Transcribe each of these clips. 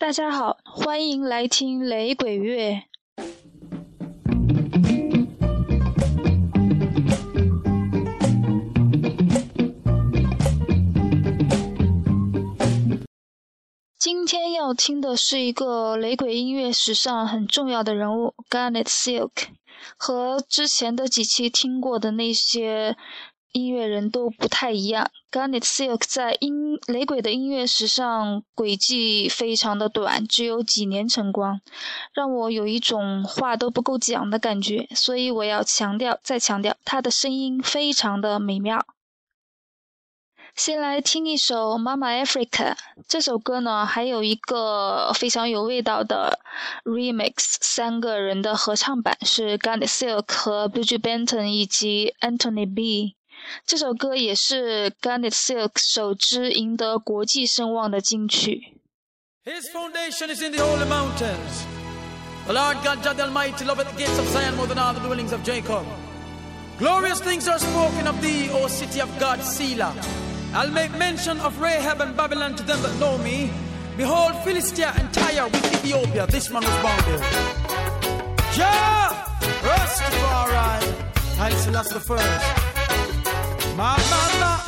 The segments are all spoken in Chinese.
大家好，欢迎来听雷鬼乐。今天要听的是一个雷鬼音乐史上很重要的人物 Garnet Silk，和之前的几期听过的那些音乐人都不太一样。Garnet Silk 在音雷鬼的音乐史上轨迹非常的短，只有几年晨光，让我有一种话都不够讲的感觉。所以我要强调，再强调，他的声音非常的美妙。先来听一首《Mama Africa》这首歌呢，还有一个非常有味道的 remix，三个人的合唱版是 Garnet Silk 和 b u j i Benton 以及 Anthony B。这首歌也是 Garnet Silk 首支赢得国际声望的金曲。His foundation is in the holy mountains. The Lord God, God Almighty, loveth the gates of Zion more than all the dwellings of Jacob. Glorious things are spoken of thee, O city of God, Selah. I'll make mention of Rahab and Babylon to them that know me. Behold, Philistia and Tyre with Ethiopia. This man was bound there. Yeah! Rastafari. Haile Selassie the first. My, my, my.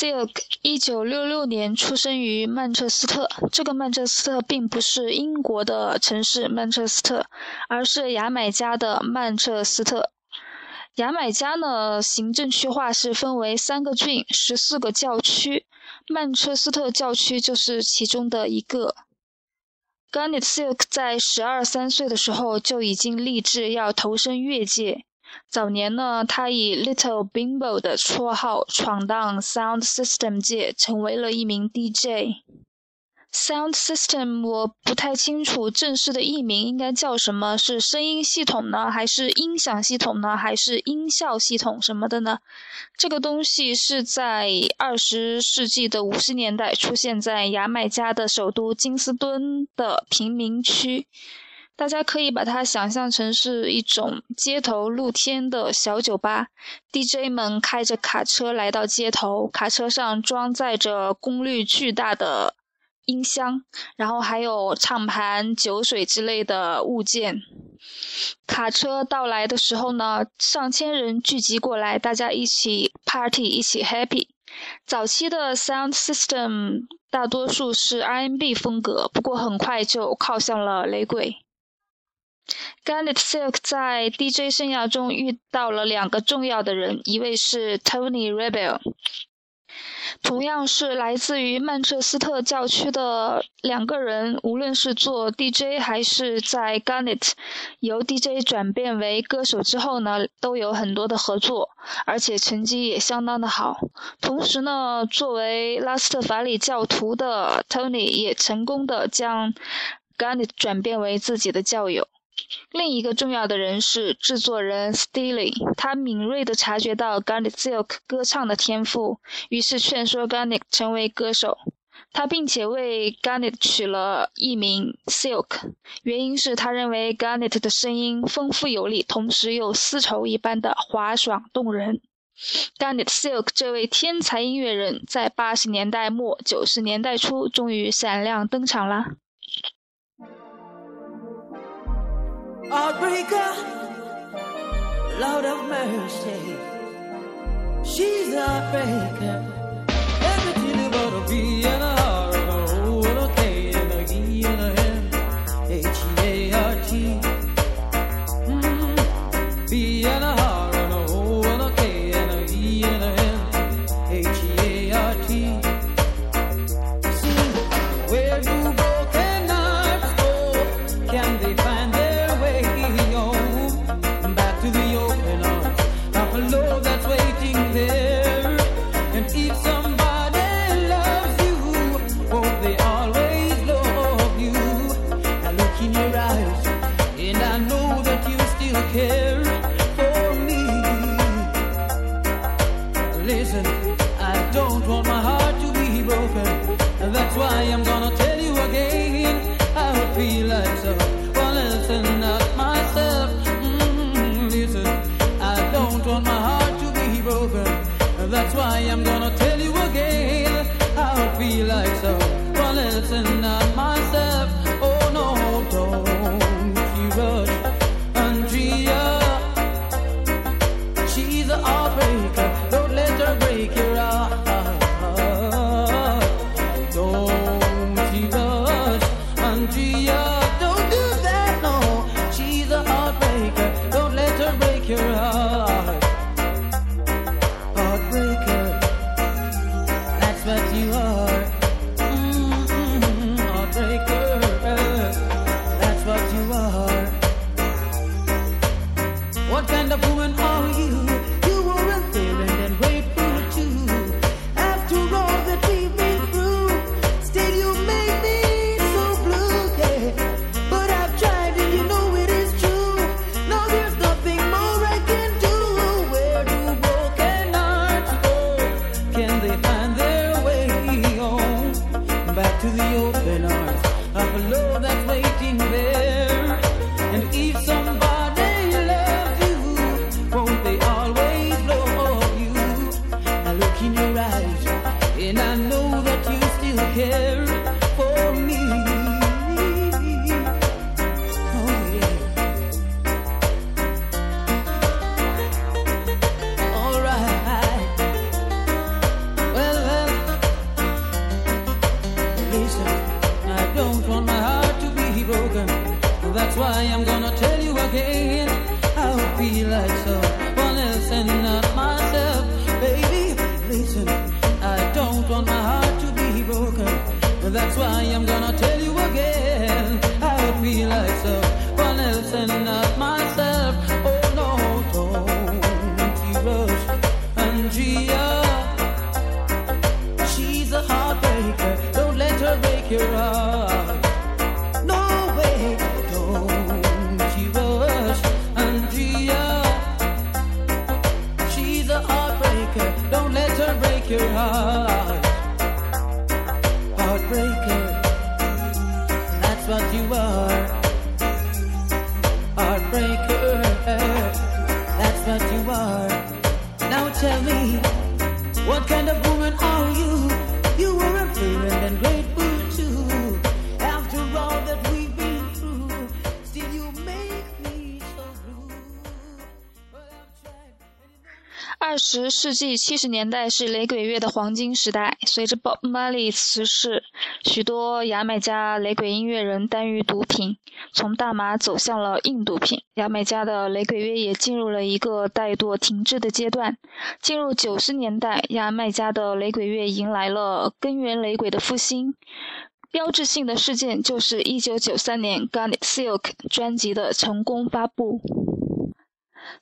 Silk 一九六六年出生于曼彻斯特。这个曼彻斯特并不是英国的城市曼彻斯特，而是牙买加的曼彻斯特。牙买加呢，行政区划是分为三个郡、十四个教区，曼彻斯特教区就是其中的一个。Garnet Silk 在十二三岁的时候就已经立志要投身乐界。早年呢，他以 Little Bimbo 的绰号闯荡 Sound System 界，成为了一名 DJ。Sound System 我不太清楚正式的译名应该叫什么，是声音系统呢，还是音响系统呢，还是音效系统什么的呢？这个东西是在二十世纪的五十年代出现在牙买加的首都金斯敦的贫民区。大家可以把它想象成是一种街头露天的小酒吧，DJ 们开着卡车来到街头，卡车上装载着功率巨大的音箱，然后还有唱盘、酒水之类的物件。卡车到来的时候呢，上千人聚集过来，大家一起 party，一起 happy。早期的 sound system 大多数是 R&B 风格，不过很快就靠向了雷鬼。Garnet Silk 在 DJ 生涯中遇到了两个重要的人，一位是 Tony Rebel，同样是来自于曼彻斯特教区的两个人，无论是做 DJ 还是在 Garnet 由 DJ 转变为歌手之后呢，都有很多的合作，而且成绩也相当的好。同时呢，作为拉斯特法里教徒的 Tony 也成功的将 Garnet 转变为自己的教友。另一个重要的人是制作人 Steely，他敏锐地察觉到 Garnet Silk 歌唱的天赋，于是劝说 Garnet 成为歌手。他并且为 Garnet 取了艺名 Silk，原因是他认为 Garnet 的声音丰富有力，同时又丝绸一般的滑爽动人。Garnet Silk 这位天才音乐人，在八十年代末九十年代初终于闪亮登场了。Heartbreaker, Lord of mercy. She's a heartbreaker. Everything about a and a K and a E and a M. H A R T. Mm, B and a that's why I'm gonna tell you again. I feel like someone else and listen. I don't want my heart to be broken. That's why I'm gonna tell you again. I will be like someone else and not myself. Baby, listen. I don't want my heart to be broken. That's why I'm gonna tell you again. I will be like someone you are. Heartbreaker. That's what you are. Now tell me, 二十世纪七十年代是雷鬼乐的黄金时代。随着 Bob Marley 辞世，许多牙买加雷鬼音乐人耽于毒品，从大麻走向了硬毒品。牙买加的雷鬼乐也进入了一个怠惰停滞的阶段。进入九十年代，牙买加的雷鬼乐迎来了根源雷鬼的复兴。标志性的事件就是一九九三年 Garnet Silk 专辑的成功发布。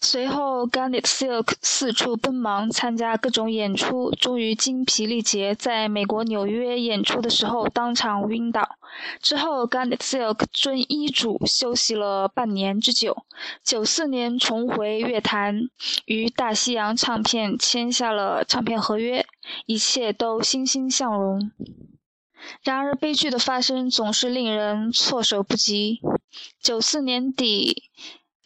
随后，Garnet Silk 四处奔忙，参加各种演出，终于精疲力竭，在美国纽约演出的时候当场晕倒。之后，Garnet Silk 遵医嘱休息了半年之久。九四年重回乐坛，与大西洋唱片签下了唱片合约，一切都欣欣向荣。然而，悲剧的发生总是令人措手不及。九四年底。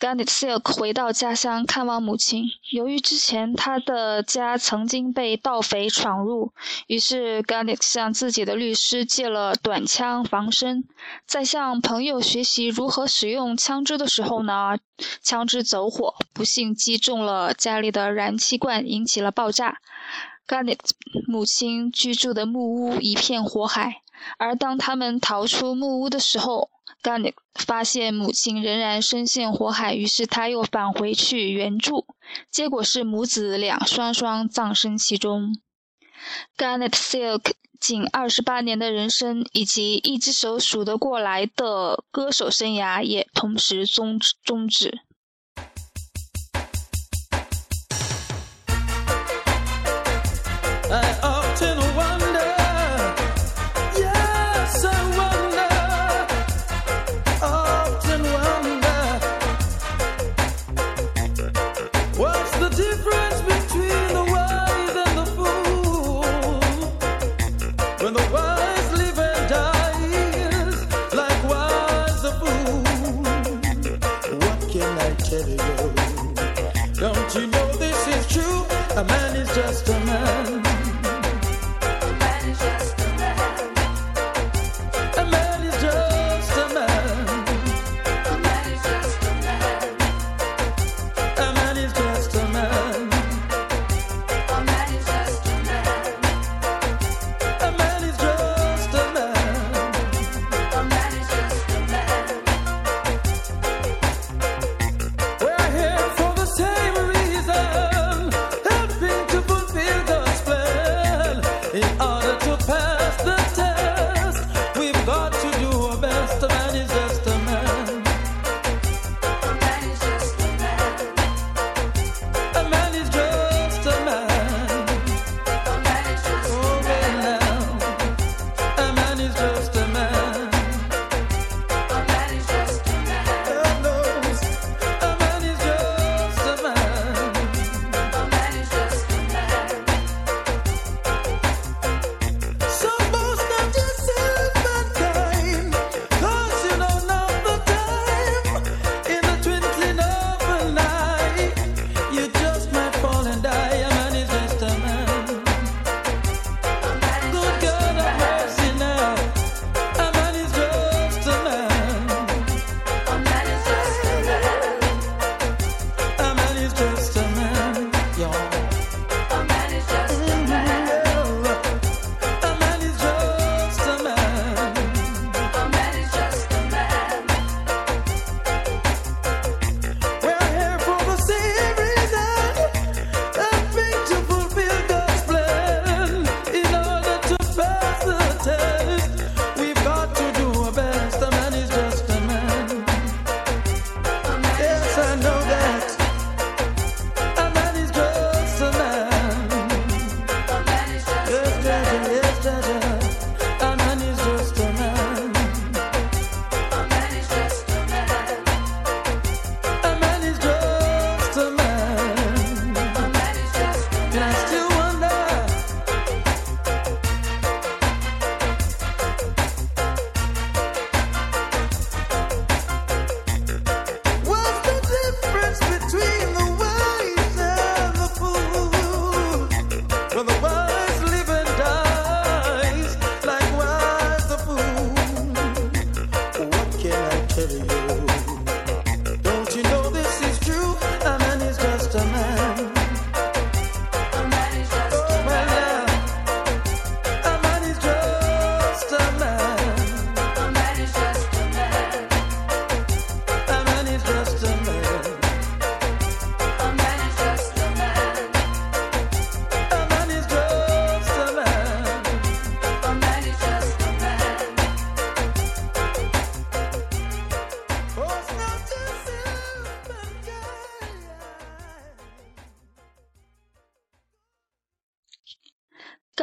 Garnet Silk 回到家乡看望母亲，由于之前他的家曾经被盗匪闯入，于是 Garnet 向自己的律师借了短枪防身。在向朋友学习如何使用枪支的时候呢，枪支走火，不幸击中了家里的燃气罐，引起了爆炸。Garnet 母亲居住的木屋一片火海，而当他们逃出木屋的时候，Garnet 发现母亲仍然深陷火海，于是他又返回去援助，结果是母子俩双双葬身其中。Garnet Silk 仅二十八年的人生，以及一只手数得过来的歌手生涯，也同时终终止。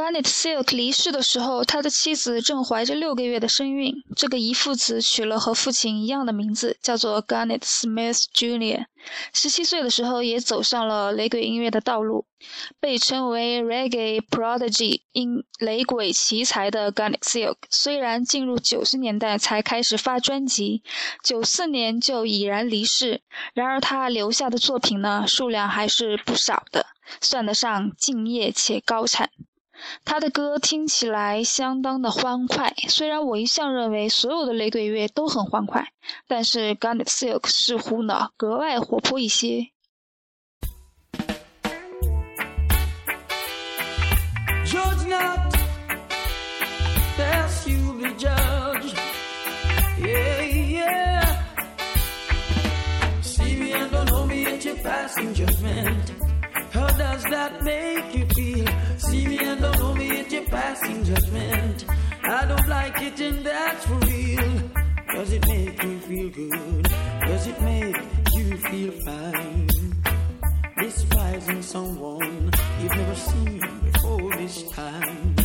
Garnet Silk 离世的时候，他的妻子正怀着六个月的身孕。这个遗父子取了和父亲一样的名字，叫做 Garnet Smith Jr。十七岁的时候，也走上了雷鬼音乐的道路。被称为 Reggae Prodigy，因雷鬼奇才的 Garnet Silk，虽然进入九十年代才开始发专辑，九四年就已然离世。然而他留下的作品呢，数量还是不少的，算得上敬业且高产。他的歌听起来相当的欢快，虽然我一向认为所有的雷鬼乐都很欢快，但是 Garnet Silk 似乎呢格外活泼一些。Passing judgment. Does that make you feel? See me and don't know me, yet you're passing judgment. I don't like it, and that's for real. Does it make you feel good? Does it make you feel fine? Despising someone you've never seen before this time.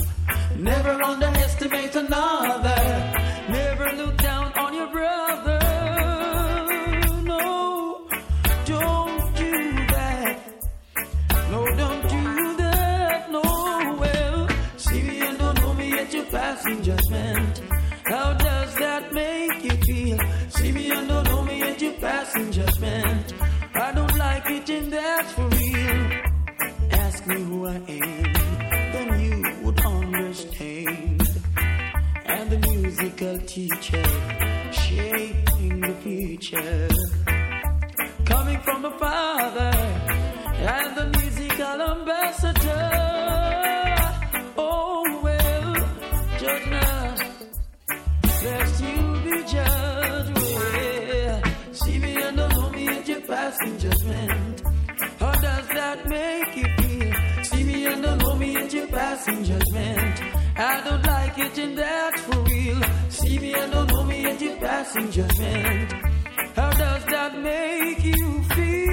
Never underestimate another. Judge you be judged. See me and don't know me judgment. How does that make you feel? See me and don't know me judgment. I don't like it. See me and don't know me judgment. How does that make you feel?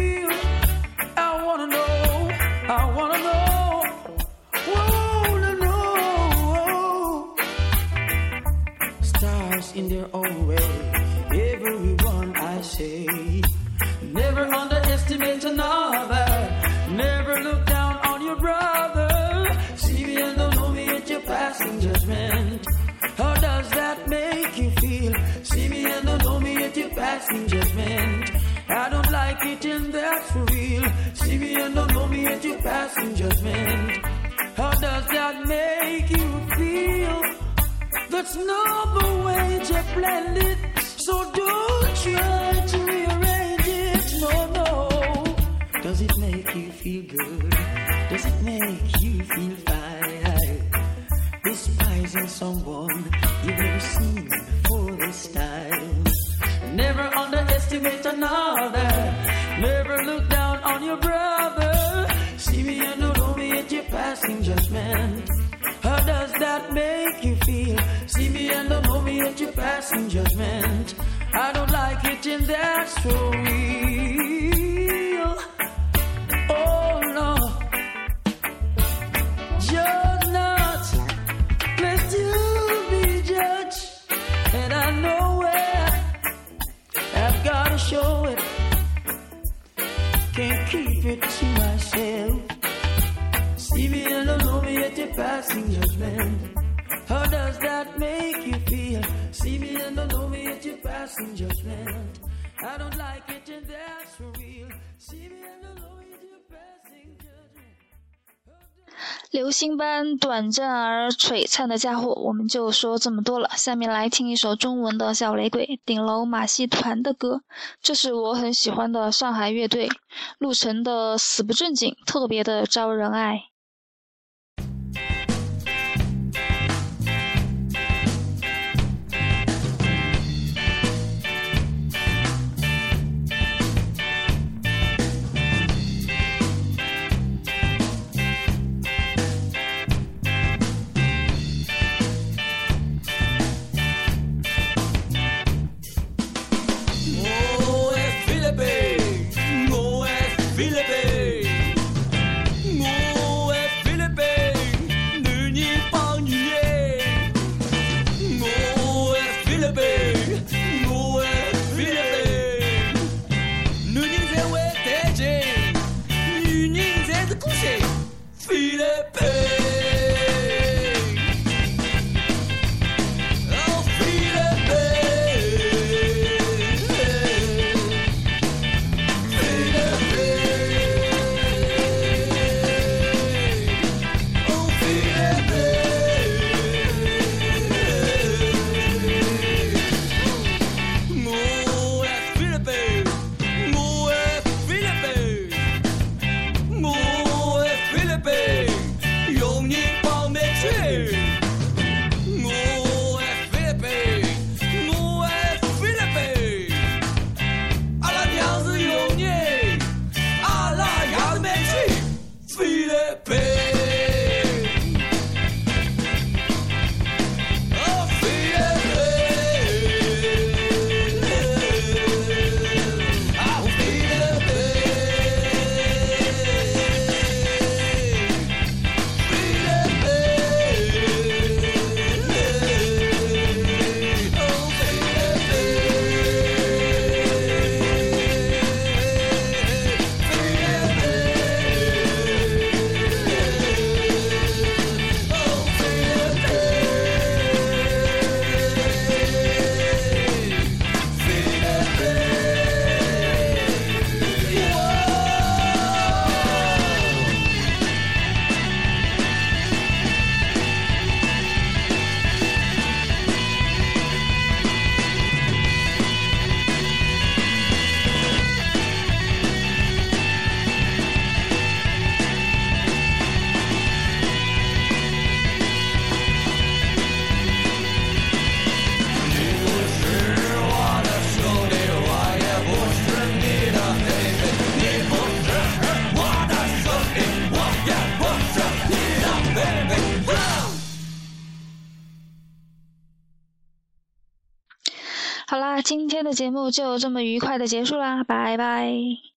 Passing judgment. How does that make you feel? That's not the way to blend it. So don't try to rearrange it. No, no. Does it make you feel good? Does it make you feel fine? Despising someone you've never seen before this time. Never underestimate another. Never look down on your brother. Passing judgment. How does that make you feel? See me and don't know me yet you're passing judgment. I don't like it and 新班短暂而璀璨的家伙，我们就说这么多了。下面来听一首中文的小雷鬼顶楼马戏团的歌，这是我很喜欢的上海乐队，陆晨的死不正经，特别的招人爱。Philippe 节目就这么愉快的结束啦拜拜。